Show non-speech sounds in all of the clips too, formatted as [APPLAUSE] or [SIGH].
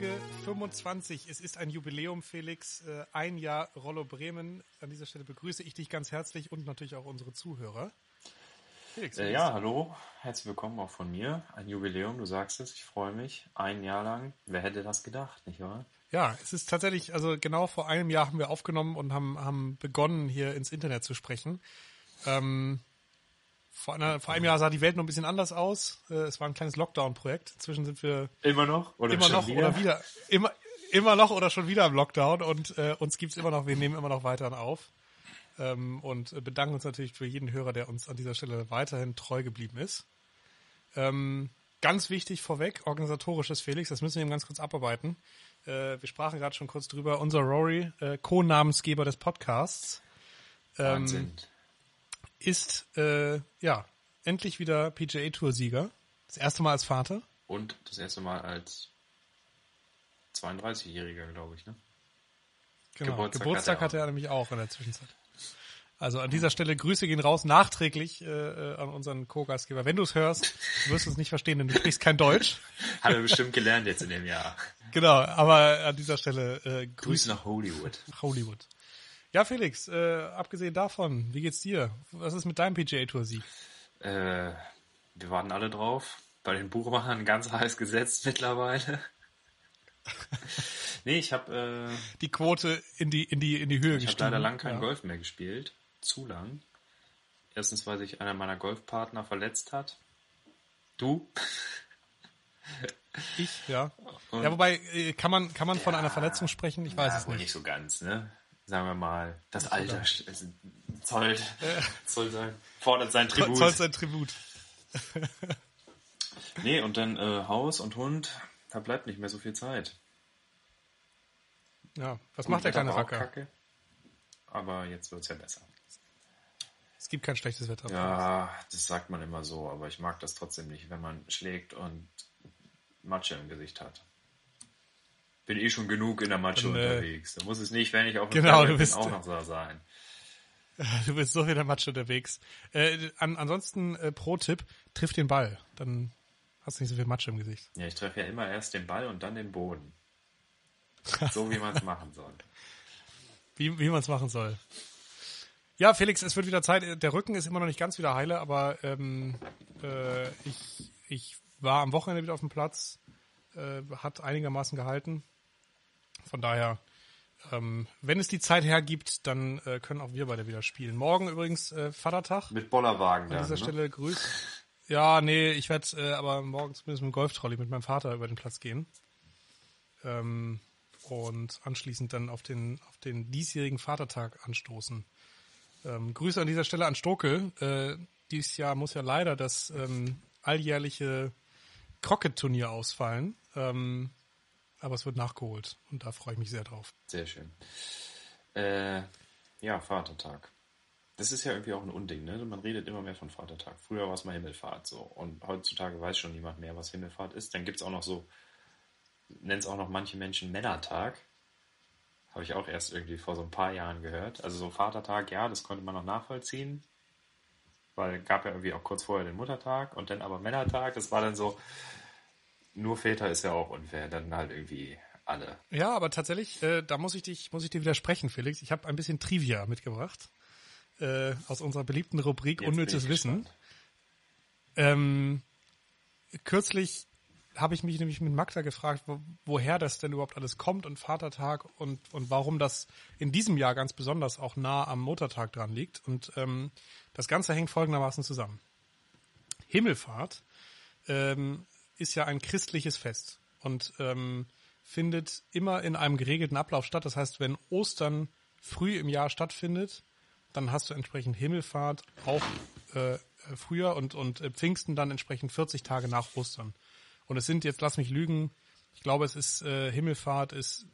Folge 25. Es ist ein Jubiläum, Felix. Äh, ein Jahr Rollo Bremen. An dieser Stelle begrüße ich dich ganz herzlich und natürlich auch unsere Zuhörer. Felix, äh, ja, hallo. Herzlich willkommen auch von mir. Ein Jubiläum, du sagst es. Ich freue mich. Ein Jahr lang. Wer hätte das gedacht, nicht wahr? Ja, es ist tatsächlich, also genau vor einem Jahr haben wir aufgenommen und haben, haben begonnen, hier ins Internet zu sprechen. Ähm, vor, einer, vor einem Jahr sah die Welt noch ein bisschen anders aus. Äh, es war ein kleines Lockdown-Projekt. Inzwischen sind wir immer noch oder immer noch wieder? oder wieder immer immer noch oder schon wieder im Lockdown und äh, uns gibt's immer noch. Wir nehmen immer noch weiterhin auf ähm, und bedanken uns natürlich für jeden Hörer, der uns an dieser Stelle weiterhin treu geblieben ist. Ähm, ganz wichtig vorweg, organisatorisches Felix, das müssen wir eben ganz kurz abarbeiten. Äh, wir sprachen gerade schon kurz drüber. Unser Rory, äh, Co-Namensgeber des Podcasts. Ähm, Wahnsinn ist äh, ja endlich wieder PGA Tour Sieger. Das erste Mal als Vater. Und das erste Mal als 32-Jähriger, glaube ich, ne? Genau. Geburtstag, Geburtstag hat, er, hat er nämlich auch in der Zwischenzeit. Also an dieser Stelle Grüße gehen raus, nachträglich äh, äh an unseren Co-Gastgeber. Wenn du es hörst, du wirst es nicht verstehen, denn du sprichst kein Deutsch. [LAUGHS] Hat er bestimmt gelernt jetzt in dem Jahr. Genau, aber an dieser Stelle äh, Grüße, Grüße nach Hollywood. Hollywood. Ja, Felix, äh, abgesehen davon, wie geht's dir? Was ist mit deinem PGA-Tour-Sieg? Äh, wir warten alle drauf. Bei den Buchmachern ganz heiß gesetzt mittlerweile. [LAUGHS] nee, ich habe äh, die Quote in die in die in die Höhe ich gestiegen. Ich habe leider lang kein ja. Golf mehr gespielt, zu lang. Erstens, weil sich einer meiner Golfpartner verletzt hat. Du? Ich, ja. Und ja, wobei äh, kann man kann man ja, von einer Verletzung sprechen? Ich weiß ja, es nicht. nicht so ganz, ne? Sagen wir mal, das Alter zollt, soll sein, fordert sein Tribut. Zollt sein Tribut. [LAUGHS] nee, und dann äh, Haus und Hund, da bleibt nicht mehr so viel Zeit. Ja, was macht der kleine Racker? Kacke, aber jetzt wird es ja besser. Es gibt kein schlechtes Wetter. Ja, das sagt man immer so, aber ich mag das trotzdem nicht, wenn man schlägt und Matsche im Gesicht hat bin eh schon genug in der Matsche Und, äh, unterwegs. Da muss es nicht, wenn ich auf dem genau, du bist, auch noch so sein. [LAUGHS] Du bist so in der Matsche unterwegs. Äh, an, ansonsten, äh, Pro-Tipp, triff den Ball. Dann hast du nicht so viel Matsche im Gesicht. Ja, ich treffe ja immer erst den Ball und dann den Boden. [LAUGHS] So wie man es machen soll. Wie, wie man es machen soll. Ja, Felix, es wird wieder Zeit. Der Rücken ist immer noch nicht ganz wieder heile, aber ähm, äh, ich, ich war am Wochenende wieder auf dem Platz, äh, hat einigermaßen gehalten. Von daher, ähm, wenn es die Zeit hergibt, dann äh, können auch wir beide wieder spielen. Morgen übrigens äh, Vatertag. Mit Bollerwagen An dieser dann, ne? Stelle grüß. [LAUGHS] Ja, nee, ich werde äh, aber morgen zumindest mit dem Golftrolley mit meinem Vater über den Platz gehen. Ähm, und anschließend dann auf den, auf den diesjährigen Vatertag anstoßen. Ähm, Grüße an dieser Stelle an Stokel. Äh, dieses Jahr muss ja leider das ähm, alljährliche Crockett-Turnier ausfallen. Ähm, aber es wird nachgeholt und da freue ich mich sehr drauf. Sehr schön. Äh, ja, Vatertag. Das ist ja irgendwie auch ein Unding, ne? Man redet immer mehr von Vatertag. Früher war es mal Himmelfahrt so. Und heutzutage weiß schon niemand mehr, was Himmelfahrt ist. Dann gibt es auch noch so, nennt es auch noch manche Menschen Männertag. Habe ich auch erst irgendwie vor so ein paar Jahren gehört. Also so Vatertag, ja, das konnte man noch nachvollziehen. Weil gab ja irgendwie auch kurz vorher den Muttertag und dann aber Männertag. Das war dann so, nur Väter ist ja auch unfair, dann halt irgendwie alle. Ja, aber tatsächlich, äh, da muss ich dich, muss ich dir widersprechen, Felix. Ich habe ein bisschen Trivia mitgebracht äh, aus unserer beliebten Rubrik Jetzt Unnützes Wissen. Ähm, kürzlich habe ich mich nämlich mit Magda gefragt, wo, woher das denn überhaupt alles kommt und Vatertag und, und warum das in diesem Jahr ganz besonders auch nah am Muttertag dran liegt. Und ähm, das Ganze hängt folgendermaßen zusammen. Himmelfahrt ähm, ist ja ein christliches Fest und ähm, findet immer in einem geregelten Ablauf statt. Das heißt, wenn Ostern früh im Jahr stattfindet, dann hast du entsprechend Himmelfahrt auch äh, früher und, und äh, Pfingsten dann entsprechend 40 Tage nach Ostern. Und es sind jetzt, lass mich lügen, ich glaube, es ist äh, Himmelfahrt ist,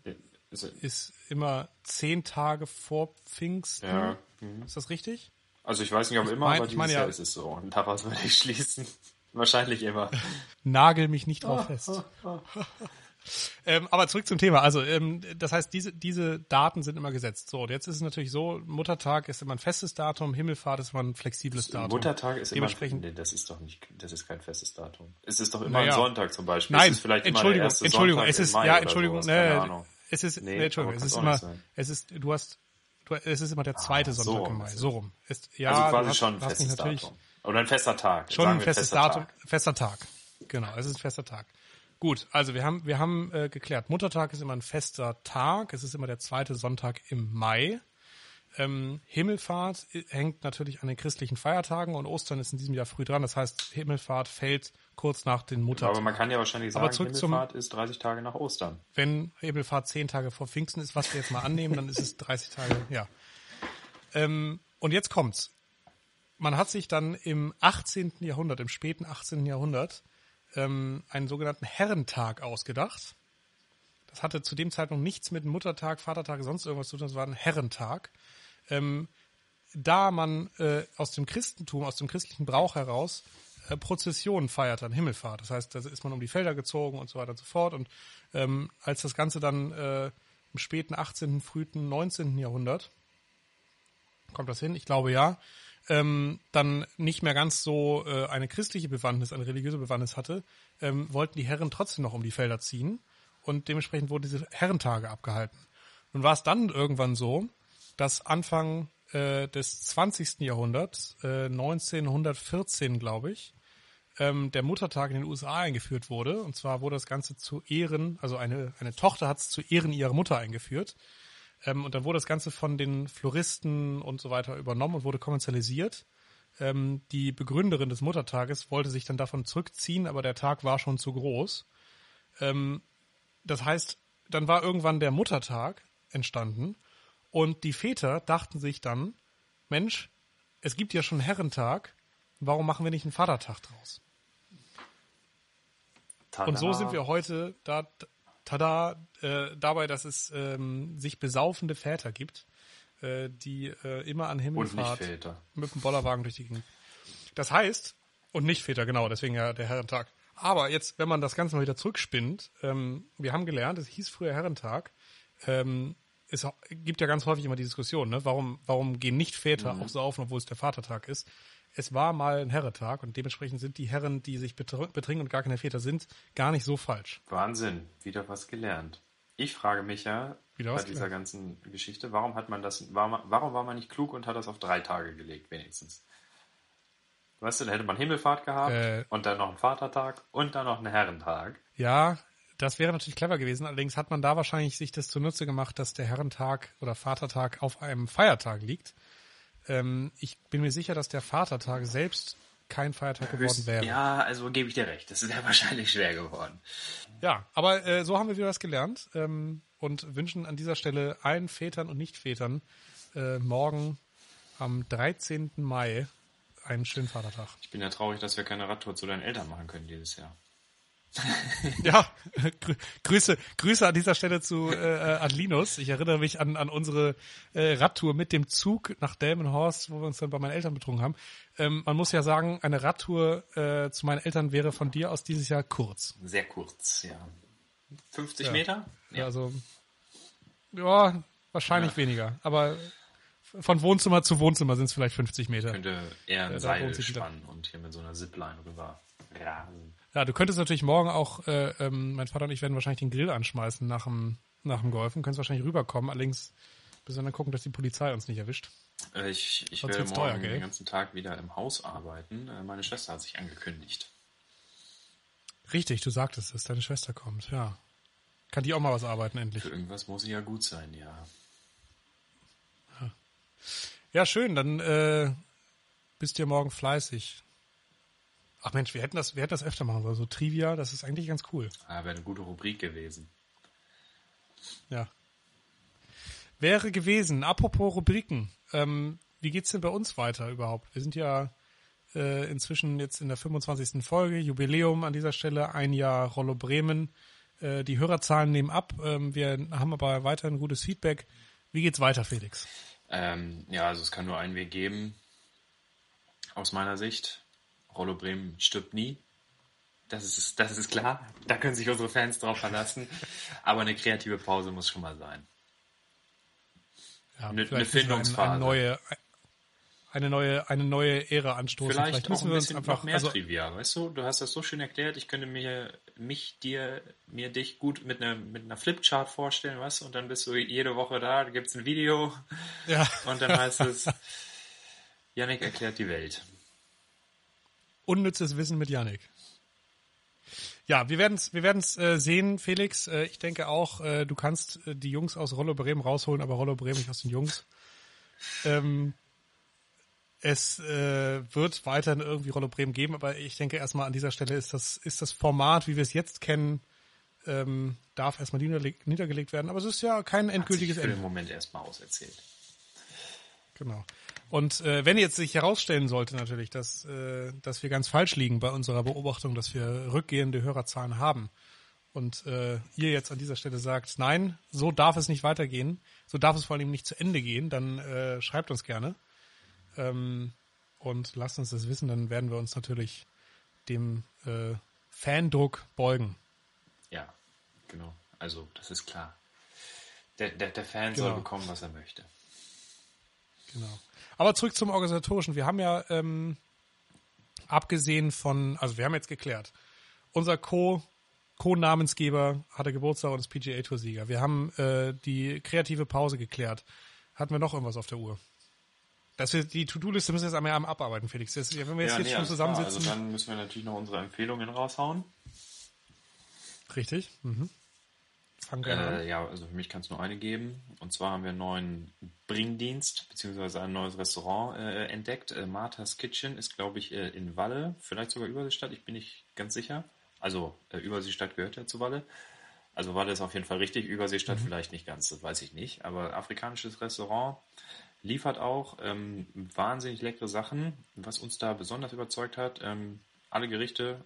ist immer zehn Tage vor Pfingsten. Ja. Mhm. Ist das richtig? Also ich weiß nicht, ob immer, mein, aber dieses meine, Jahr ist es so. Und daraus würde ich schließen. Wahrscheinlich immer. [LAUGHS] Nagel mich nicht drauf fest. [LAUGHS] Ähm, aber zurück zum Thema. Also, ähm, das heißt, diese, diese Daten sind immer gesetzt. So, und jetzt ist es natürlich so, Muttertag ist immer ein festes Datum, Himmelfahrt ist immer ein flexibles Datum. Muttertag ist Dementsprechend, immer, nee, das ist doch nicht, das ist kein festes Datum. Es ist doch immer Naja. ein Sonntag zum Beispiel. Nein, es ist vielleicht Entschuldigung, Entschuldigung, Sonntag es ist, im ja, Entschuldigung, sowas, Ahnung. es ist, Nee, nee, Entschuldigung, es ist immer, es ist, du hast, du, es ist immer der zweite Ah, so Sonntag im rum Mai, so rum. Ist, ja, also du quasi hast, schon ein festes Datum. Oder ein fester Tag. Schon ein festes fester Datum, Tag. fester Tag. Genau, es ist ein fester Tag. Gut, also wir haben, wir haben äh, geklärt, Muttertag ist immer ein fester Tag, es ist immer der zweite Sonntag im Mai. Ähm, Himmelfahrt äh, hängt natürlich an den christlichen Feiertagen und Ostern ist in diesem Jahr früh dran. Das heißt, Himmelfahrt fällt kurz nach den Aber Muttertagen. man kann ja wahrscheinlich Aber sagen, zurück zum- Himmelfahrt ist 30 Tage nach Ostern. Wenn Himmelfahrt zehn Tage vor Pfingsten ist, was wir jetzt mal annehmen, dann ist es 30 Tage, ja. Ähm, und jetzt kommt's. Man hat sich dann im 18. Jahrhundert, im späten 18. Jahrhundert, ähm, einen sogenannten Herrentag ausgedacht. Das hatte zu dem Zeitpunkt nichts mit Muttertag, Vatertag, sonst irgendwas zu tun, das war ein Herrentag. Ähm, da man äh, aus dem Christentum, aus dem christlichen Brauch heraus äh, Prozessionen feiert an Himmelfahrt. Das heißt, da ist man um die Felder gezogen und so weiter und so fort. Und ähm, als das Ganze dann äh, im späten 18., frühen 19. Jahrhundert, kommt das hin? Ich glaube ja, ähm, dann nicht mehr ganz so äh, eine christliche Bewandtnis, eine religiöse Bewandtnis hatte, ähm, wollten die Herren trotzdem noch um die Felder ziehen und dementsprechend wurden diese Herrentage abgehalten. Nun war es dann irgendwann so, dass Anfang äh, des 20. Jahrhunderts, äh, 1914 glaube ich, ähm, der Muttertag in den USA eingeführt wurde. Und zwar wurde das Ganze zu Ehren, also eine, eine Tochter hat es zu Ehren ihrer Mutter eingeführt. Ähm, und dann wurde das Ganze von den Floristen und so weiter übernommen und wurde kommerzialisiert. Ähm, die Begründerin des Muttertages wollte sich dann davon zurückziehen, aber der Tag war schon zu groß. Ähm, das heißt, dann war irgendwann der Muttertag entstanden und die Väter dachten sich dann, Mensch, es gibt ja schon Herrentag, warum machen wir nicht einen Vatertag draus? Tada. Und so sind wir heute da, tada, äh, dabei, dass es ähm, sich besaufende Väter gibt, äh, die äh, immer an Himmelfahrt mit dem Bollerwagen durch die Gegend. Das heißt, und nicht Väter, genau, deswegen ja der Herrentag. Aber jetzt, wenn man das Ganze mal wieder zurückspinnt, ähm, wir haben gelernt, es hieß früher Herrentag, ähm, es gibt ja ganz häufig immer die Diskussion, ne? warum, warum gehen nicht Väter Mhm. auch so auf, obwohl es der Vatertag ist. Es war mal ein Herrentag und dementsprechend sind die Herren, die sich betr- betrinken und gar keine Väter sind, gar nicht so falsch. Wahnsinn, wieder was gelernt. Ich frage mich ja Wieder bei dieser gelernt. ganzen Geschichte, warum hat man das, war man, warum war man nicht klug und hat das auf drei Tage gelegt, wenigstens? Weißt du, da hätte man Himmelfahrt gehabt Äh. und dann noch einen Vatertag und dann noch einen Herrentag. Ja, das wäre natürlich clever gewesen. Allerdings hat man da wahrscheinlich sich das zunutze gemacht, dass der Herrentag oder Vatertag auf einem Feiertag liegt. Ähm, ich bin mir sicher, dass der Vatertag selbst kein Feiertag geworden wäre. Ja, also gebe ich dir recht. Das wäre [LAUGHS] wahrscheinlich schwer geworden. Ja, aber äh, so haben wir wieder was gelernt ähm, und wünschen an dieser Stelle allen Vätern und Nichtvätern äh, morgen am 13. Mai einen schönen Vatertag. Ich bin ja traurig, dass wir keine Radtour zu deinen Eltern machen können dieses Jahr. Ja, [LAUGHS] grü Grüße, Grüße an dieser Stelle zu äh, an Linus. Ich erinnere mich an, an unsere äh, Radtour mit dem Zug nach Delmenhorst, wo wir uns dann bei meinen Eltern betrunken haben. Ähm, man muss ja sagen, eine Radtour äh, zu meinen Eltern wäre von dir aus dieses Jahr kurz. Sehr kurz, ja. 50 Ja. Meter? Ja. Also, ja, wahrscheinlich Ja. weniger. Aber von Wohnzimmer zu Wohnzimmer sind es vielleicht 50 Meter. Könnte eher ein da Seil spannen und hier mit so einer Zipline rüber rasen. Ja, du könntest natürlich morgen auch, äh, ähm, mein Vater und ich werden wahrscheinlich den Grill anschmeißen nach dem, nach dem Golfen, könntest wahrscheinlich rüberkommen, allerdings müssen wir dann gucken, dass die Polizei uns nicht erwischt. Äh, Ich, ich Sonst werde morgen teuer, den ganzen Tag wieder im Haus arbeiten. Äh, Meine Schwester hat sich angekündigt. Richtig, du sagtest es, deine Schwester kommt, ja. Kann die auch mal was arbeiten endlich. Für irgendwas muss sie ja gut sein, ja. Ja, schön, dann äh, bist du morgen fleißig. Ach Mensch, wir hätten das, wir hätten das öfter machen sollen. So Trivia, das ist eigentlich ganz cool. Ah, wäre eine gute Rubrik gewesen. Ja. Wäre gewesen. Apropos Rubriken. Ähm, wie geht's denn bei uns weiter überhaupt? Wir sind ja äh, inzwischen jetzt in der 25. Folge, Jubiläum an dieser Stelle, ein Jahr Rollo Bremen. Äh, die Hörerzahlen nehmen ab. Ähm, wir haben aber weiterhin gutes Feedback. Wie geht's weiter, Felix? Ähm, ja, also es kann nur einen Weg geben. Aus meiner Sicht. Rollo Bremen stirbt nie. Das ist, das ist klar. Da können sich unsere Fans drauf verlassen. Aber eine kreative Pause muss schon mal sein. Ja, eine, eine Findungsphase. Eine, neue, eine neue, eine neue Ära anstoßen. Vielleicht, Vielleicht müssen wir uns einfach mehr also, Trivia, weißt du? Du hast das so schön erklärt. Ich könnte mir mich dir mir dich gut mit einer mit einer Flipchart vorstellen, du? Und dann bist du jede Woche da. Da gibt's ein Video. Ja. Und dann heißt es Yannick erklärt die Welt. Unnützes Wissen mit Yannick. Ja, wir werden es wir werden's, äh, sehen, Felix. Äh, ich denke auch, äh, du kannst äh, die Jungs aus Rollo Bremen rausholen, aber Rollo Bremen nicht aus den Jungs. Ähm, es äh, wird weiterhin irgendwie Rollo Bremen geben, aber ich denke erstmal an dieser Stelle ist das, ist das Format, wie wir es jetzt kennen, ähm, darf erstmal niederleg niedergelegt werden. Aber es ist ja kein endgültiges Ende. Für den Moment erstmal auserzählt. Genau. Und äh, wenn jetzt sich herausstellen sollte natürlich, dass, äh, dass wir ganz falsch liegen bei unserer Beobachtung, dass wir rückgehende Hörerzahlen haben und äh, ihr jetzt an dieser Stelle sagt, nein, so darf es nicht weitergehen, so darf es vor allem nicht zu Ende gehen, dann äh, schreibt uns gerne ähm, und lasst uns das wissen, dann werden wir uns natürlich dem äh, Fandruck beugen. Ja, genau. Also das ist klar. Der, der, der Fan genau. soll bekommen, was er möchte. Genau. Aber zurück zum Organisatorischen. Wir haben ja ähm, abgesehen von, also wir haben jetzt geklärt, unser Co- Co-Namensgeber hatte Geburtstag und ist PGA Tour Sieger. Wir haben äh, die kreative Pause geklärt. Hatten wir noch irgendwas auf der Uhr? Dass wir die To-Do-Liste müssen wir jetzt einmal abarbeiten, Felix. Das, wenn wir jetzt, ja, jetzt nee, schon zusammensitzen. Also dann müssen wir natürlich noch unsere Empfehlungen raushauen. Richtig. Mhm. Fang gerne äh, Ja, also für mich kann es nur eine geben. Und zwar haben wir einen neuen Bringdienst beziehungsweise ein neues Restaurant äh, entdeckt. Äh, Martha's Kitchen ist, glaube ich, äh, in Walle, vielleicht sogar Überseestadt, ich bin nicht ganz sicher. Also äh, Überseestadt gehört ja zu Walle. Also Walle ist auf jeden Fall richtig, Überseestadt mhm. vielleicht nicht ganz, das weiß ich nicht. Aber afrikanisches Restaurant liefert auch ähm, wahnsinnig leckere Sachen. Was uns da besonders überzeugt hat, ähm, alle Gerichte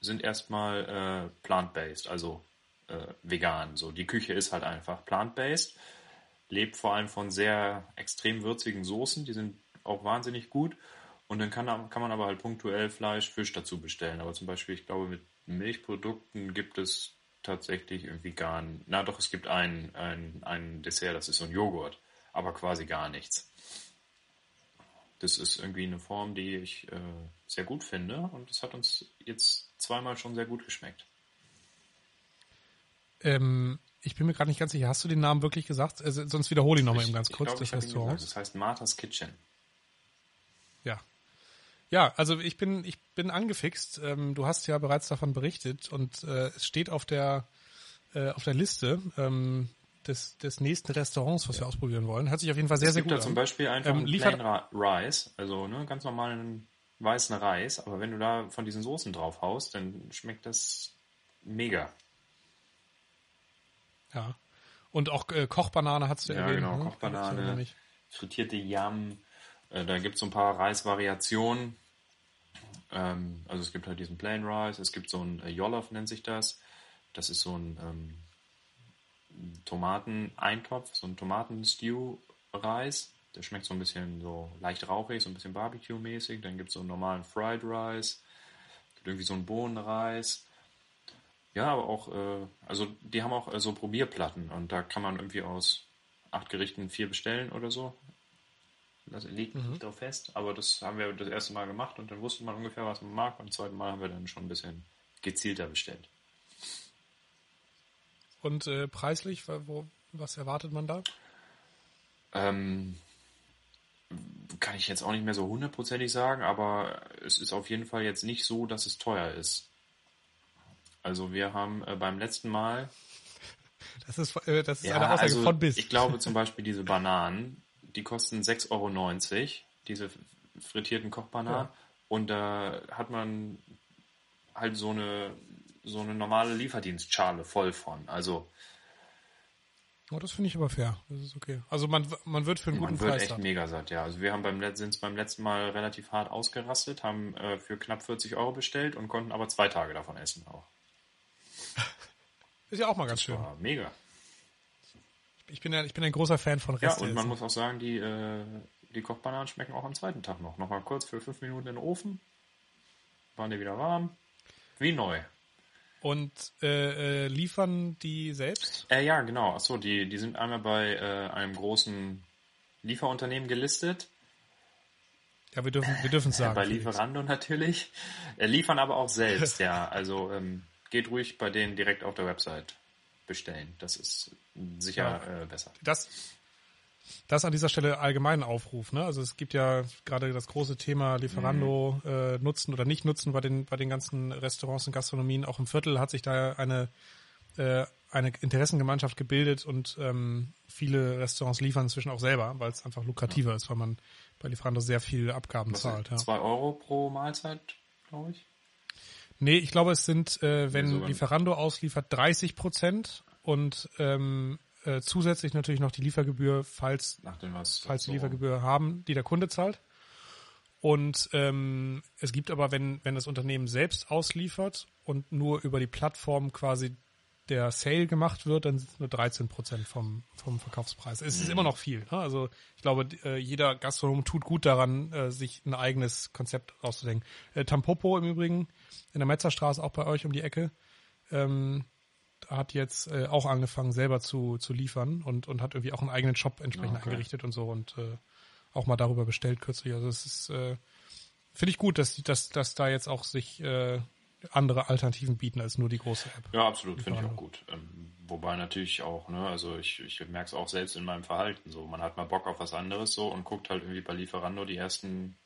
sind erstmal äh, plant-based, also äh, vegan. So, die Küche ist halt einfach plant-based, lebt vor allem von sehr extrem würzigen Soßen, die sind auch wahnsinnig gut. Und dann kann, kann man aber halt punktuell Fleisch, Fisch dazu bestellen. Aber zum Beispiel, ich glaube, mit Milchprodukten gibt es tatsächlich nicht. Na doch, es gibt ein, ein, ein Dessert, das ist so ein Joghurt aber quasi gar nichts. Das ist irgendwie eine Form, die ich äh, sehr gut finde und es hat uns jetzt zweimal schon sehr gut geschmeckt. Ähm, ich bin mir gerade nicht ganz sicher. Hast du den Namen wirklich gesagt? Also, sonst wiederhole ich nochmal eben ganz kurz glaub, das Restaurant. Das heißt Martha's Kitchen. Ja. Ja, also ich bin, ich bin angefixt. Ähm, du hast ja bereits davon berichtet und äh, es steht auf der, äh, auf der Liste. Ähm, des, des nächsten Restaurants, was ja. wir ausprobieren wollen. Hört sich auf jeden Fall sehr, es sehr gut an. Es gibt da zum Beispiel einfach ähm, liefert Plain Rice, also ne, ganz normalen weißen Reis, aber wenn du da von diesen Soßen drauf haust, dann schmeckt das mega. Ja. Und auch äh, Kochbanane hast du ja, erwähnt. Ja, genau, ne? Kochbanane, frittierte Yam, äh, da gibt es so ein paar Reisvariationen. Ähm, also es gibt halt diesen Plain Rice, es gibt so ein äh, Jollof nennt sich das. Das ist so ein ähm, Tomateneintopf, so ein Tomaten-Stew-Reis. Der schmeckt so ein bisschen so leicht rauchig, so ein bisschen Barbecue-mäßig. Dann gibt es so einen normalen Fried Rice. Gibt irgendwie so einen Bohnenreis. Ja, aber auch, äh, also die haben auch äh, so Probierplatten und da kann man irgendwie aus acht Gerichten vier bestellen oder so. Das liegt mhm. nicht drauf fest, aber das haben wir das erste Mal gemacht und dann wusste man ungefähr, was man mag. Und das zweite Mal haben wir dann schon ein bisschen gezielter bestellt. Und äh, preislich, wo, was erwartet man da? Ähm, kann ich jetzt auch nicht mehr so hundertprozentig sagen, aber es ist auf jeden Fall jetzt nicht so, dass es teuer ist. Also wir haben äh, beim letzten Mal. Das ist, äh, das ist ja, eine Aussage also von bis. Ich glaube zum Beispiel diese Bananen, die kosten 6,90 Euro, diese frittierten Kochbananen. Ja. Und da hat man halt so eine so eine normale Lieferdienstschale voll von. Also. Oh, das finde ich aber fair. Das ist okay. Also man, man wird für einen guten Preis. Man wird echt mega satt, ja. Also wir haben beim sind beim letzten Mal relativ hart ausgerastet, haben äh, für knapp 40 Euro bestellt und konnten aber zwei Tage davon essen auch. Ist ja auch mal ganz schön. Mega. Ich bin, ja, ich bin ein großer Fan von Reste. Ja, und man muss auch sagen, die, äh, die Kochbananen schmecken auch am zweiten Tag noch. Nochmal kurz für fünf Minuten in den Ofen. Waren die wieder warm Wie neu. Und äh, äh, liefern die selbst? Äh, ja, genau. Achso, die, die sind einmal bei äh, einem großen Lieferunternehmen gelistet. Ja, wir dürfen wir dürfen sagen. bei Lieferando natürlich. Äh, liefern aber auch selbst, [LAUGHS] ja. Also ähm, geht ruhig bei denen direkt auf der Website bestellen. Das ist sicher ja. äh, besser. Das, das an dieser Stelle allgemeinen Aufruf. Ne? Also es gibt ja gerade das große Thema Lieferando mhm. äh, nutzen oder nicht nutzen bei den bei den ganzen Restaurants und Gastronomien. Auch im Viertel hat sich da eine äh, eine Interessengemeinschaft gebildet und ähm, viele Restaurants liefern inzwischen auch selber, weil es einfach lukrativer ja. ist, weil man bei Lieferando sehr viel Abgaben Was zahlt. Ja. Zwei Euro pro Mahlzeit, glaube ich. Nee, ich glaube, es sind, äh, wenn nee, Lieferando ausliefert, 30 Prozent und ähm, äh, zusätzlich natürlich noch die Liefergebühr, falls, falls die Liefergebühr haben, die der Kunde zahlt. Und ähm, es gibt aber, wenn, wenn das Unternehmen selbst ausliefert und nur über die Plattform quasi der Sale gemacht wird, dann sind es nur 13 Prozent vom, vom Verkaufspreis. Es ist mhm. immer noch viel. Ne? Also ich glaube, äh, jeder Gastronom tut gut daran, äh, sich ein eigenes Konzept auszudenken. Äh, Tampopo im Übrigen in der Metzerstraße, auch bei euch um die Ecke, ähm, hat jetzt äh, auch angefangen, selber zu, zu liefern und, und hat irgendwie auch einen eigenen Shop entsprechend okay. eingerichtet und so und äh, auch mal darüber bestellt kürzlich. Also es ist, äh, finde ich gut, dass, dass, dass da jetzt auch sich äh, andere Alternativen bieten als nur die große App. Ja, absolut, finde ich auch gut. Ähm, wobei natürlich auch, ne, also ich, ich merke es auch selbst in meinem Verhalten so. Man hat mal Bock auf was anderes so und guckt halt irgendwie bei Lieferando die ersten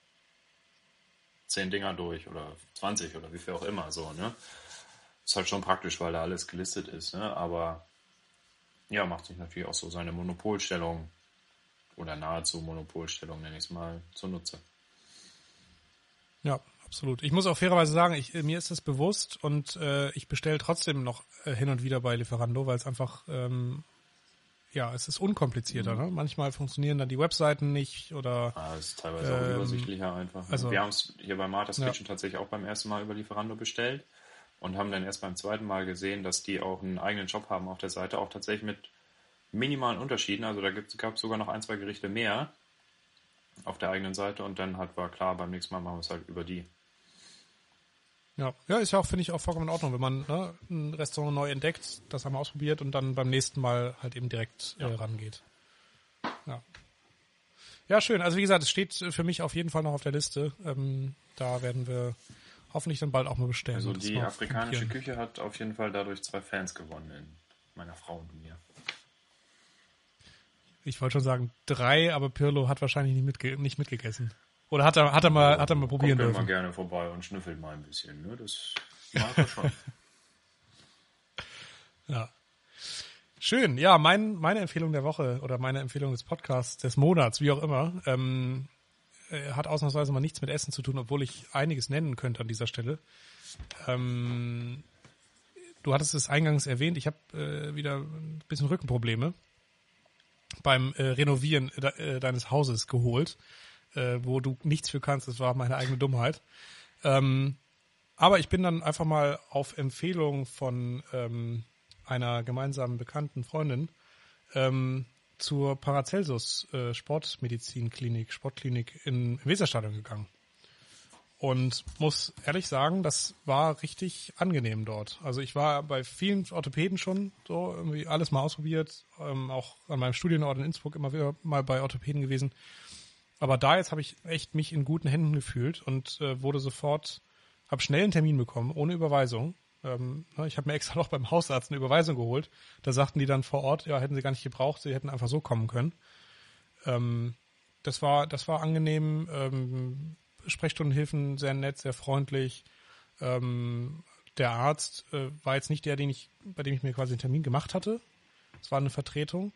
zehn Dinger durch oder 20 oder wie viel auch immer so, ne? Ist halt schon praktisch, weil da alles gelistet ist, ne? Aber ja, macht sich natürlich auch so seine Monopolstellung oder nahezu Monopolstellung, nenne ich es mal, zunutze. Ja, absolut. Ich muss auch fairerweise sagen, ich, mir ist das bewusst und äh, ich bestelle trotzdem noch äh, hin und wieder bei Lieferando, weil es einfach, ähm, ja, es ist unkomplizierter. Mhm. Ne? Manchmal funktionieren dann die Webseiten nicht oder. Ah, es ist teilweise ähm, auch übersichtlicher einfach. Also, Wir haben es hier bei Martha's ja. Kitchen tatsächlich auch beim ersten Mal über Lieferando bestellt und haben dann erst beim zweiten Mal gesehen, dass die auch einen eigenen Job haben auf der Seite, auch tatsächlich mit minimalen Unterschieden. Also da gab es sogar noch ein, zwei Gerichte mehr auf der eigenen Seite und dann halt war klar, beim nächsten Mal machen wir es halt über die. Ja, ja, ist ja auch, finde ich, auch vollkommen in Ordnung, wenn man ne, ein Restaurant neu entdeckt, das haben wir ausprobiert und dann beim nächsten Mal halt eben direkt äh, ja. äh, rangeht. Ja. Ja, schön. Also wie gesagt, es steht für mich auf jeden Fall noch auf der Liste. Ähm, da werden wir hoffentlich dann bald auch mal bestellen. Also die afrikanische Küche hat auf jeden Fall dadurch zwei Fans gewonnen in meiner Frau und mir. Ich wollte schon sagen drei, aber Pirlo hat wahrscheinlich nicht, mitge nicht mitgegessen. Oder hat er, hat er mal, hat er mal probieren dürfen? mal gerne vorbei und schnüffelt mal ein bisschen. Ne? Das mag er schon. [LAUGHS] ja. Schön. Ja, mein, meine Empfehlung der Woche oder meine Empfehlung des Podcasts, des Monats, wie auch immer, ähm, äh, hat ausnahmsweise mal nichts mit Essen zu tun, obwohl ich einiges nennen könnte an dieser Stelle. Ähm, du hattest es eingangs erwähnt, ich habe äh, wieder ein bisschen Rückenprobleme beim äh, Renovieren de äh, deines Hauses geholt, äh, wo du nichts für kannst. Das war meine eigene Dummheit. Ähm, aber ich bin dann einfach mal auf Empfehlung von ähm, einer gemeinsamen bekannten Freundin ähm, zur Paracelsus äh, Sportmedizinklinik, Sportklinik in, Weserstadion gegangen. Und muss ehrlich sagen, das war richtig angenehm dort. Also ich war bei vielen Orthopäden schon so irgendwie alles mal ausprobiert, ähm, auch an meinem Studienort in Innsbruck immer wieder mal bei Orthopäden gewesen. Aber da jetzt habe ich echt mich in guten Händen gefühlt und äh, wurde sofort, habe schnell einen Termin bekommen, ohne Überweisung ähm, ne, ich habe mir [LAUGHS] extra noch beim Hausarzt eine Überweisung geholt. Da sagten die dann vor Ort, ja, hätten sie gar nicht gebraucht, sie hätten einfach so kommen können. Ähm, das war, das war angenehm. Ähm, Sprechstundenhilfen sehr nett, sehr freundlich. Ähm, der Arzt äh, war jetzt nicht der, den ich, bei dem ich mir quasi einen Termin gemacht hatte. Es war eine Vertretung.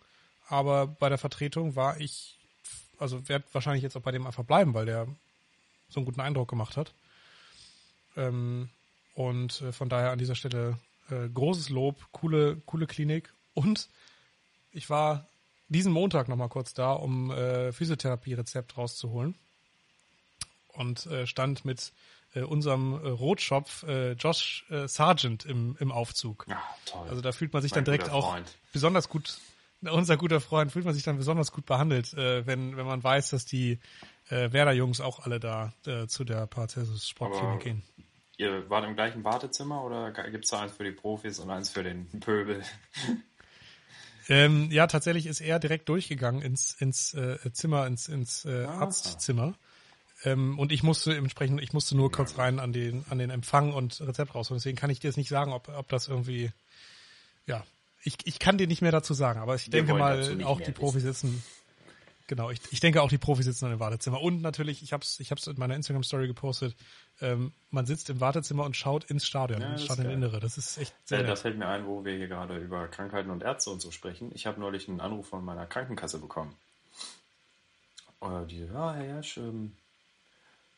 Aber bei der Vertretung war ich, also werde wahrscheinlich jetzt auch bei dem einfach bleiben, weil der so einen guten Eindruck gemacht hat. Ähm, und äh, von daher an dieser Stelle äh, großes Lob, coole, coole Klinik. Und ich war diesen Montag nochmal kurz da, um äh, Physiotherapie-Rezept rauszuholen. Und äh, stand mit äh, unserem äh, Rotschopf äh, Josh äh, Sargent im, im Aufzug. Ja, toll. Also da fühlt man sich mein dann direkt auch besonders gut, unser guter Freund, fühlt man sich dann besonders gut behandelt, äh, wenn, wenn man weiß, dass die äh, Werder-Jungs auch alle da äh, zu der Paracelsus Sportklinik gehen Ihr wart im gleichen Wartezimmer oder gibt es da eins für die Profis und eins für den Pöbel? [LAUGHS] Ähm, ja, tatsächlich ist er direkt durchgegangen ins, ins äh, Zimmer, ins, ins äh, Ah. Arztzimmer. Ähm, und ich musste entsprechend, ich musste nur kurz rein an den, an den Empfang und Rezept rausholen. Deswegen kann ich dir jetzt nicht sagen, ob, ob das irgendwie, ja, ich, ich kann dir nicht mehr dazu sagen, aber ich Wir denke mal, auch die Profis sitzen, genau, ich, ich denke auch die Profis sitzen in dem Wartezimmer. Und natürlich, ich hab's, ich hab's in meiner Instagram-Story gepostet, ähm, man sitzt im Wartezimmer und schaut ins Stadion, Ja, ins das ist Stadioninnere. Das ist echt sehr Äh, da nett. fällt mir ein, wo wir hier gerade über Krankheiten und Ärzte und so sprechen. Ich habe neulich einen Anruf von meiner Krankenkasse bekommen. Äh, die, ja, Herr Jasch, ähm,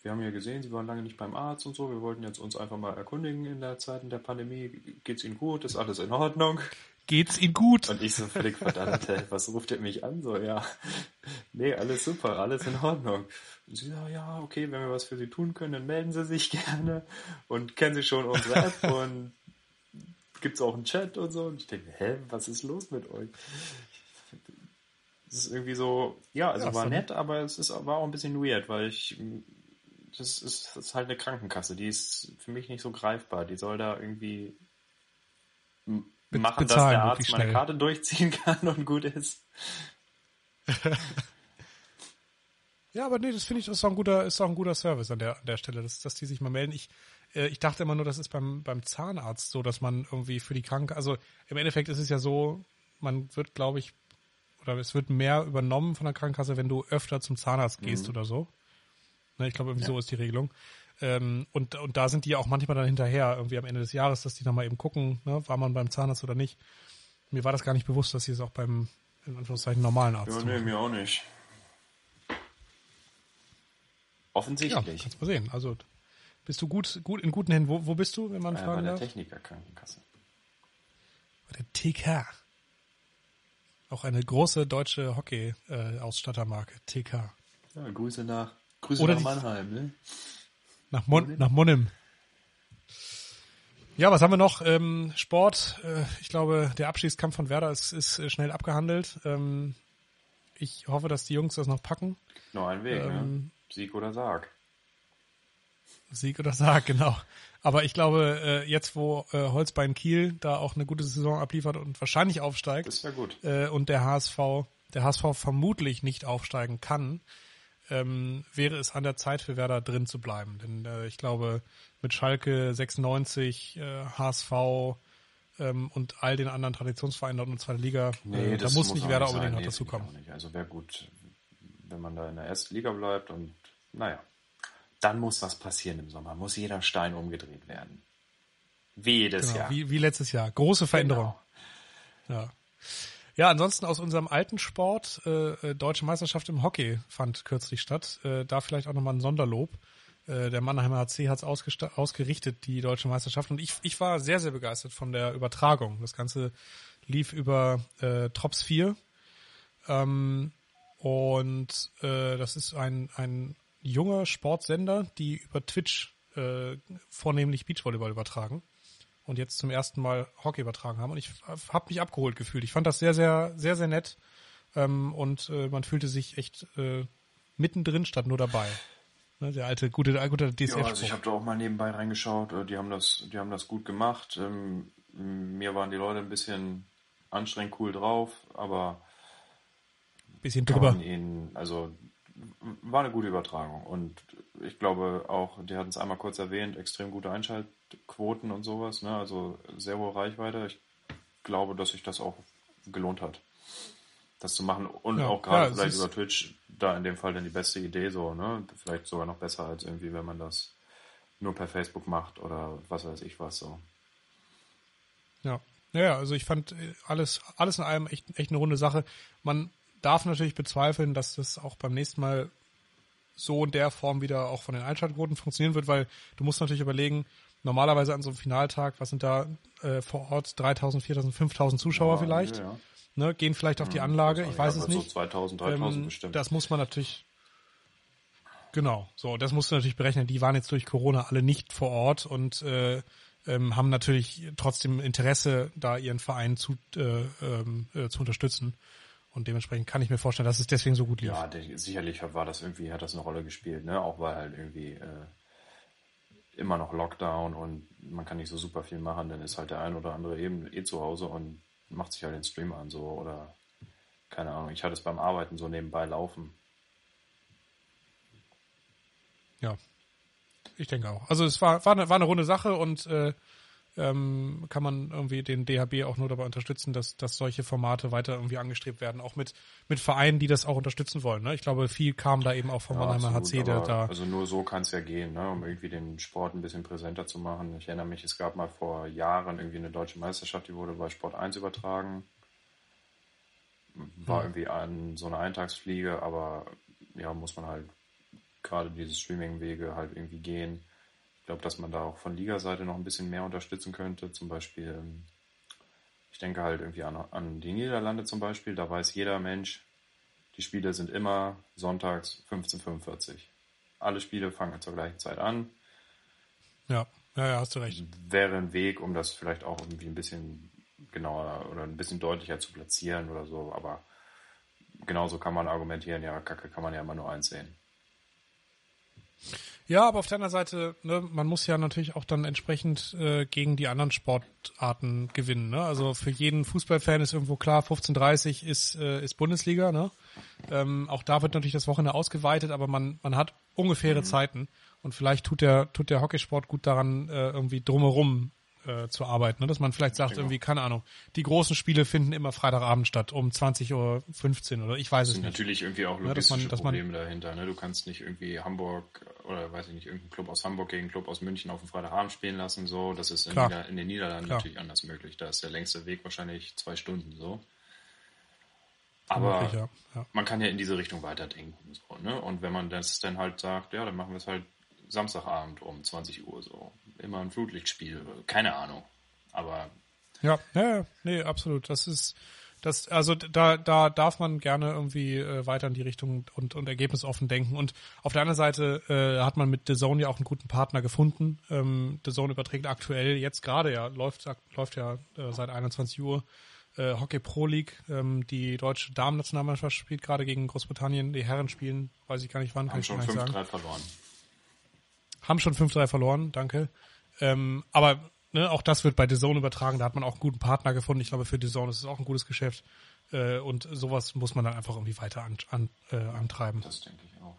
wir haben ja gesehen, Sie waren lange nicht beim Arzt und so. Wir wollten jetzt uns einfach mal erkundigen in der Zeit der Pandemie. Geht's Ihnen gut? Ist alles in Ordnung? Geht's Ihnen gut? Und ich so völlig verdammt, was ruft er mich an? So, ja, nee, alles super, alles in Ordnung. Und sie so, ja, okay, wenn wir was für Sie tun können, dann melden Sie sich [LAUGHS] gerne. Und kennen Sie schon unsere App [LAUGHS] und gibt's auch einen Chat und so. Und ich denke, hä, was ist los mit euch? Es ist irgendwie so, ja, also Ja, war nett, aber es ist, war auch ein bisschen weird, weil ich, das ist, das ist halt eine Krankenkasse, die ist für mich nicht so greifbar. Die soll da irgendwie machen, dass der Arzt meine. Karte durchziehen [LAUGHS] kann und gut ist. [LAUGHS] Ja, aber nee, das finde ich, ist auch ein guter, ist auch ein guter Service an der, an der Stelle, dass, dass die sich mal melden. Ich, äh, ich dachte immer nur, das ist beim, beim Zahnarzt so, dass man irgendwie für die Kranke, also im Endeffekt ist es ja so, man wird, glaube ich, oder es wird mehr übernommen von der Krankenkasse, wenn du öfter zum Zahnarzt gehst oder so. Ne, ich glaube, irgendwie so ist die Regelung. Ähm, und, und da sind die ja auch manchmal dann hinterher, irgendwie am Ende des Jahres, dass die dann mal eben gucken, ne, war man beim Zahnarzt oder nicht. Mir war das gar nicht bewusst, dass sie es auch beim, in Anführungszeichen, normalen Arzt Ja, tun. nee, mir auch nicht. Ja, Offensichtlich. kannst mal sehen. Also bist du gut, gut in guten Händen. Wo, wo bist du, wenn man äh, bei fragen der darf? Technikerkrankenkasse. Bei der TK. Auch eine große deutsche Hockey-Ausstattermarke. TK. Ja, Grüße nach, Grüße Oder nach Mannheim, ne? Nach, Mon nach Monnem. Ja, was haben wir noch? Ähm, Sport. Äh, ich glaube, der Abschiedskampf von Werder ist, ist äh, schnell abgehandelt. Ähm, ich hoffe, dass die Jungs das noch packen. Nur ein Weg, ne? Ähm, Sieg oder Sarg. Sieg oder Sarg, [LAUGHS] genau. Aber ich glaube, äh, jetzt wo äh, Holzbein Kiel da auch eine gute Saison abliefert und wahrscheinlich aufsteigt, Das gut. äh, und der HSV, der HSV vermutlich nicht aufsteigen kann, ähm, wäre es an der Zeit für Werder drin zu bleiben. Denn äh, ich glaube, mit Schalke 96, äh, HSV ähm, und all den anderen Traditionsvereinen dort in der zweiten Liga, äh, da muss nicht auch Werder unbedingt noch Nee, dazu kommen. nicht. Also wäre gut, wenn man da in der ersten Liga bleibt und naja, dann muss was passieren im Sommer. Muss jeder Stein umgedreht werden. Wie jedes Genau, Jahr. wie, wie letztes Jahr. Große Veränderung. Genau. Ja. Ja, ansonsten aus unserem alten Sport, äh, äh, Deutsche Meisterschaft im Hockey fand kürzlich statt. Äh, da vielleicht auch nochmal ein Sonderlob. Äh, der Mannheimer HC hat es ausgerichtet, die Deutsche Meisterschaft. Und ich, ich war sehr, sehr begeistert von der Übertragung. Das Ganze lief über äh, Trops 4. Ähm, und äh, das ist ein, ein junger Sportsender, die über Twitch äh, vornehmlich Beachvolleyball übertragen und jetzt zum ersten Mal Hockey übertragen haben. Und ich habe mich abgeholt gefühlt. Ich fand das sehr, sehr, sehr, sehr nett. Ähm, und äh, man fühlte sich echt äh, mittendrin statt nur dabei. Ne, der alte, gute, gute DSF. Ja, also ich habe da auch mal nebenbei reingeschaut. Äh, Die haben das, die haben das gut gemacht. Ähm, Mir waren die Leute ein bisschen anstrengend cool drauf, aber bisschen drüber. ihnen, also war eine gute Übertragung. Und ich glaube auch, die hatten es einmal kurz erwähnt, extrem gute Einschaltquoten und sowas, ne? Also sehr hohe Reichweite. Ich glaube, dass sich das auch gelohnt hat, das zu machen. Und Ja, auch gerade ja, vielleicht über Twitch, da in dem Fall dann die beste Idee so, ne? Vielleicht sogar noch besser als irgendwie, wenn man das nur per Facebook macht oder was weiß ich was so. Ja. Naja, also ich fand äh, alles, alles in allem echt, echt eine runde Sache. Man darf natürlich bezweifeln, dass das auch beim nächsten Mal so in der Form wieder auch von den Einschaltquoten funktionieren wird, weil du musst natürlich überlegen, normalerweise an so einem Finaltag, was sind da äh, vor Ort 3000, 4000, 5000 Zuschauer Ja, vielleicht, ja, ja. ne, gehen vielleicht auf die Anlage, ich weiß es nicht. So 2000, 3000 Ähm, bestimmt. Das muss man natürlich. Genau, so, das musst du natürlich berechnen. Die waren jetzt durch Corona alle nicht vor Ort und äh, ähm, haben natürlich trotzdem Interesse, da ihren Verein zu, äh, ähm, äh, zu unterstützen. Und dementsprechend kann ich mir vorstellen, dass es deswegen so gut lief. Ja, sicherlich war das irgendwie, hat das eine Rolle gespielt, ne? Auch weil halt irgendwie äh, immer noch Lockdown und man kann nicht so super viel machen, dann ist halt der ein oder andere eben eh zu Hause und macht sich halt den Stream an so oder keine Ahnung. Ich hatte es beim Arbeiten so nebenbei laufen. Ja, ich denke auch. Also es war, war, eine, war eine runde Sache und äh, ähm, kann man irgendwie den DHB auch nur dabei unterstützen, dass, dass solche Formate weiter irgendwie angestrebt werden, auch mit, mit Vereinen, die das auch unterstützen wollen. Ne? Ich glaube, viel kam da eben auch vom ja, Mannheimer HC, der da. Also nur so kann es ja gehen, ne? um irgendwie den Sport ein bisschen präsenter zu machen. Ich erinnere mich, es gab mal vor Jahren irgendwie eine deutsche Meisterschaft, die wurde bei Sport 1 übertragen. War ja. irgendwie an so eine Eintagsfliege, aber ja, muss man halt gerade diese Streaming-Wege halt irgendwie gehen ich glaube, dass man da auch von Liga-Seite noch ein bisschen mehr unterstützen könnte. Zum Beispiel, ähm, ich denke halt irgendwie an, an die Niederlande zum Beispiel. Da weiß jeder Mensch, die Spiele sind immer sonntags 15.45 Alle Spiele fangen zur gleichen Zeit an. Ja, ja, ja, hast du recht. Wäre ein Weg, um das vielleicht auch irgendwie ein bisschen genauer oder ein bisschen deutlicher zu platzieren oder so. Aber genauso kann man argumentieren, ja, Kacke kann man ja immer nur eins sehen. Ja, aber auf der anderen Seite, ne, man muss ja natürlich auch dann entsprechend äh, gegen die anderen Sportarten gewinnen. Ne? Also für jeden Fußballfan ist irgendwo klar, 15:30 ist äh, ist Bundesliga. Ne? Ähm, auch da wird natürlich das Wochenende ausgeweitet, aber man man hat ungefähre mhm. Zeiten und vielleicht tut der tut der Hockeysport gut daran, äh, irgendwie drumherum äh, zu arbeiten. Ne? Dass man vielleicht sagt, genau. irgendwie, keine Ahnung, die großen Spiele finden immer Freitagabend statt, um 20.15 Uhr oder ich weiß es nicht. natürlich irgendwie auch logistische ja, dass man, dass Probleme man, dahinter. Ne? Du kannst nicht irgendwie Hamburg oder weiß ich nicht, irgendein Club aus Hamburg gegen einen Club aus München auf dem Freitagabend spielen lassen. So, Das ist in, Nieder in den Niederlanden Klar. natürlich anders möglich. Da ist der längste Weg wahrscheinlich zwei Stunden so. Aber ja. Ja. man kann ja in diese Richtung weiterdenken. So, ne? Und wenn man das dann halt sagt, ja, dann machen wir es halt Samstagabend um 20 Uhr so immer ein Flutlichtspiel. Keine Ahnung. Aber. Ja, ja, nee, absolut. Das ist, das, also da, da darf man gerne irgendwie äh, weiter in die Richtung und, und ergebnisoffen denken. Und auf der anderen Seite äh, hat man mit The Zone ja auch einen guten Partner gefunden. Ähm, The Zone überträgt aktuell jetzt gerade ja, läuft, läuft ja äh, seit 21 Uhr äh, Hockey Pro League. Ähm, die deutsche Damen-Nationalmannschaft spielt gerade gegen Großbritannien. Die Herren spielen, weiß ich gar nicht wann, kann Haben ich schon 5-3 verloren. Haben schon 5-3 verloren, danke. Ähm, aber ne, auch das wird bei The Zone übertragen. Da hat man auch einen guten Partner gefunden. Ich glaube, für The Zone ist es auch ein gutes Geschäft. Äh, und sowas muss man dann einfach irgendwie weiter an, an, äh, antreiben. Das denke ich auch.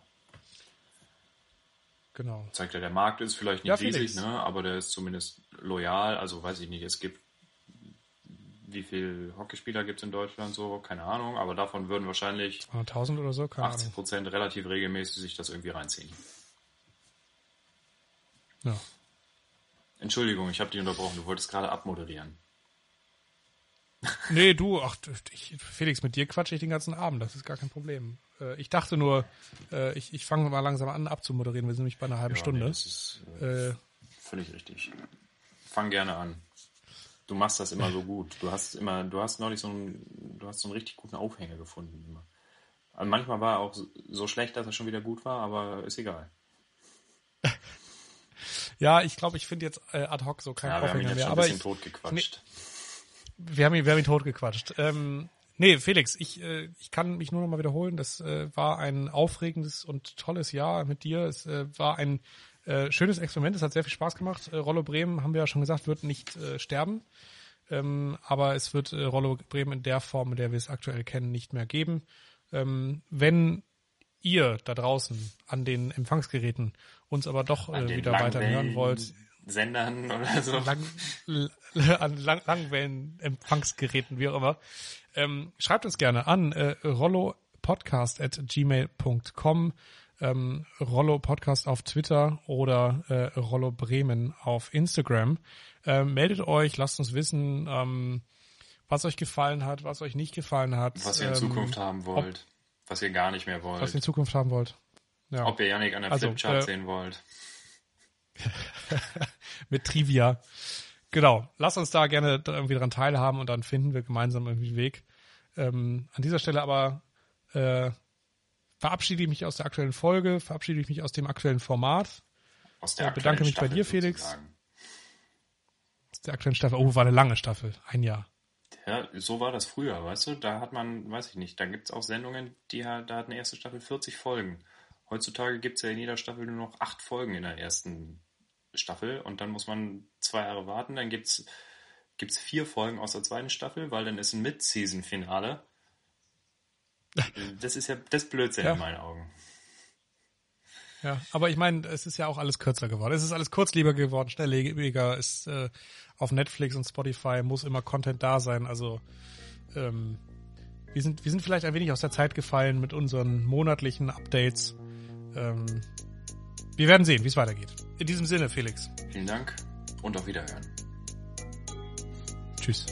Genau. Zeigt ja, der Markt ist vielleicht nicht ja, riesig, ne, aber der ist zumindest loyal. Also weiß ich nicht, es gibt wie viele Hockeyspieler gibt es in Deutschland so, keine Ahnung, aber davon würden wahrscheinlich 1000 oder so, keine 80 Prozent relativ regelmäßig sich das irgendwie reinziehen. Ja. Entschuldigung, ich habe dich unterbrochen. Du wolltest gerade abmoderieren. Nee, du, ach, ich, Felix, mit dir quatsche ich den ganzen Abend, das ist gar kein Problem. Äh, ich dachte nur, äh, ich, ich fange mal langsam an abzumoderieren, wir sind nämlich bei einer halben ja, Stunde. Nee, das ist äh, äh, völlig richtig. Fang gerne an. Du machst das immer so gut. Du hast immer, du hast neulich so einen, du hast so einen richtig guten Aufhänger gefunden. Immer. Also manchmal war er auch so schlecht, dass er schon wieder gut war, aber ist egal. [LAUGHS] Ja, ich glaube, ich finde jetzt äh, ad hoc so kein ja, Aufhänger mehr. aber ich. Nee, wir haben ihn, wir haben ihn totgequatscht. Ähm, nee, Felix, ich, äh, ich kann mich nur noch mal wiederholen. Das äh, war ein aufregendes und tolles Jahr mit dir. Es äh, war ein äh, schönes Experiment. Es hat sehr viel Spaß gemacht. Äh, Rollo Bremen, haben wir ja schon gesagt, wird nicht äh, sterben. Ähm, aber es wird äh, Rollo Bremen in der Form, in der wir es aktuell kennen, nicht mehr geben. Ähm, wenn ihr da draußen an den Empfangsgeräten uns aber doch äh, wieder weiter hören wollt. Sendern oder so. Lang, an Lang [LAUGHS] Langwellen-Empfangsgeräten, wie auch immer. Ähm, schreibt uns gerne an äh, rollopodcast at gmail.com ähm, Rollo Podcast auf Twitter oder äh, Rollo Bremen auf Instagram. Ähm, meldet euch, lasst uns wissen, ähm, was euch gefallen hat, was euch nicht gefallen hat. Was ihr in ähm, Zukunft haben wollt, was ihr gar nicht mehr wollt. Was ihr in Zukunft haben wollt. Ja. Ob ihr Yannick an der also, Flipchart äh, sehen wollt. [LAUGHS] mit Trivia. Genau. Lasst uns da gerne irgendwie dran teilhaben und dann finden wir gemeinsam irgendwie einen Weg. Ähm, an dieser Stelle aber äh, verabschiede ich mich aus der aktuellen Folge, verabschiede ich mich aus dem aktuellen Format. Aus der äh, bedanke mich Staffel bei dir, Felix. Aus der aktuellen Staffel. Oh, war eine lange Staffel. Ein Jahr. Ja, so war das früher, weißt du? Da hat man, weiß ich nicht, da gibt es auch Sendungen, die da hat eine erste Staffel 40 Folgen. Heutzutage gibt es ja in jeder Staffel nur noch acht Folgen in der ersten Staffel und dann muss man zwei Jahre warten. Dann gibt's gibt's vier Folgen aus der zweiten Staffel, weil dann ist ein Mid-Season-Finale. [LAUGHS] Das ist ja das Blödsinn Ja. in meinen Augen. Ja, aber ich meine, es ist ja auch alles kürzer geworden. Es ist alles kurzlebiger geworden, schnelllebiger. Ist äh, auf Netflix und Spotify muss immer Content da sein. Also ähm, wir sind wir sind vielleicht ein wenig aus der Zeit gefallen mit unseren monatlichen Updates. Ähm, wir werden sehen, wie es weitergeht. In diesem Sinne, Felix. Vielen Dank und auf Wiederhören. Tschüss.